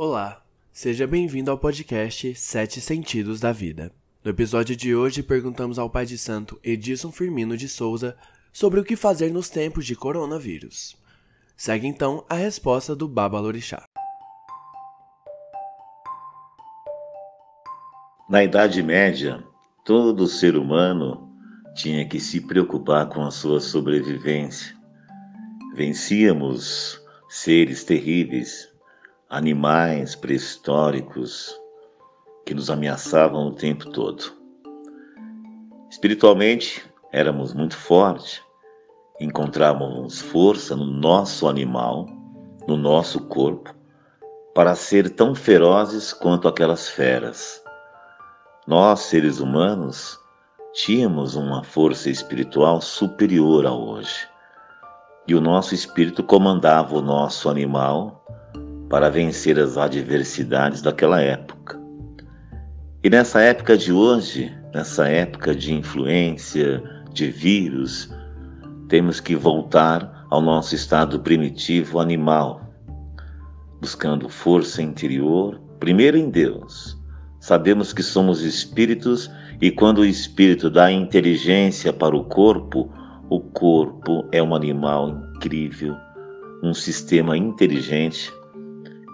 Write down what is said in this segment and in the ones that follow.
Olá, seja bem-vindo ao podcast Sete Sentidos da Vida. No episódio de hoje, perguntamos ao pai de santo Edilson Firmino de Souza sobre o que fazer nos tempos de coronavírus. Segue então a resposta do Baba Lorixá. Na Idade Média, todo ser humano tinha que se preocupar com a sua sobrevivência. Vencíamos seres terríveis, animais pré-históricos que nos ameaçavam o tempo todo. Espiritualmente, éramos muito fortes, encontrávamos força no nosso animal, no nosso corpo, para ser tão ferozes quanto aquelas feras. Nós, seres humanos, tínhamos uma força espiritual superior a hoje. E o nosso espírito comandava o nosso animal para vencer as adversidades daquela época. E nessa época de hoje, nessa época de influência, de vírus, temos que voltar ao nosso estado primitivo animal, buscando força interior, primeiro em Deus, Sabemos que somos espíritos e quando o espírito dá inteligência para o corpo, o corpo é um animal incrível, um sistema inteligente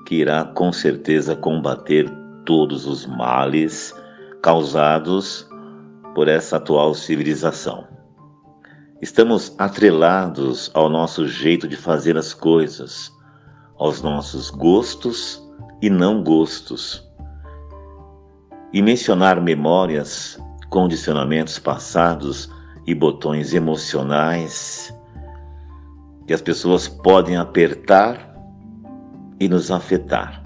que irá com certeza combater todos os males causados por essa atual civilização. Estamos atrelados ao nosso jeito de fazer as coisas, aos nossos gostos e não gostos e mencionar memórias, condicionamentos passados e botões emocionais que as pessoas podem apertar e nos afetar.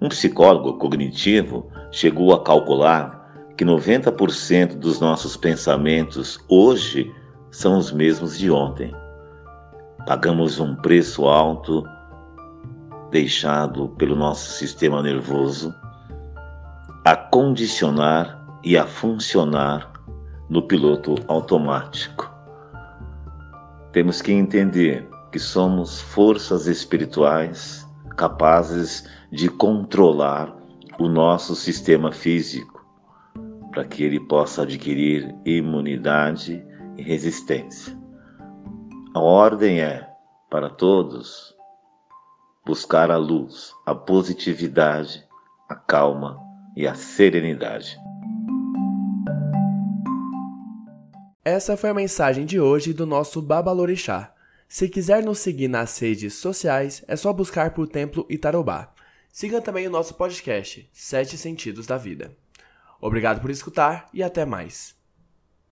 Um psicólogo cognitivo chegou a calcular que 90% dos nossos pensamentos hoje são os mesmos de ontem. Pagamos um preço alto deixado pelo nosso sistema nervoso a condicionar e a funcionar no piloto automático. Temos que entender que somos forças espirituais capazes de controlar o nosso sistema físico para que ele possa adquirir imunidade e resistência. A ordem é para todos buscar a luz, a positividade, a calma e a serenidade. Essa foi a mensagem de hoje do nosso Babalorixá. Se quiser nos seguir nas redes sociais, é só buscar por Templo Itarobá. Siga também o nosso podcast, Sete Sentidos da Vida. Obrigado por escutar e até mais.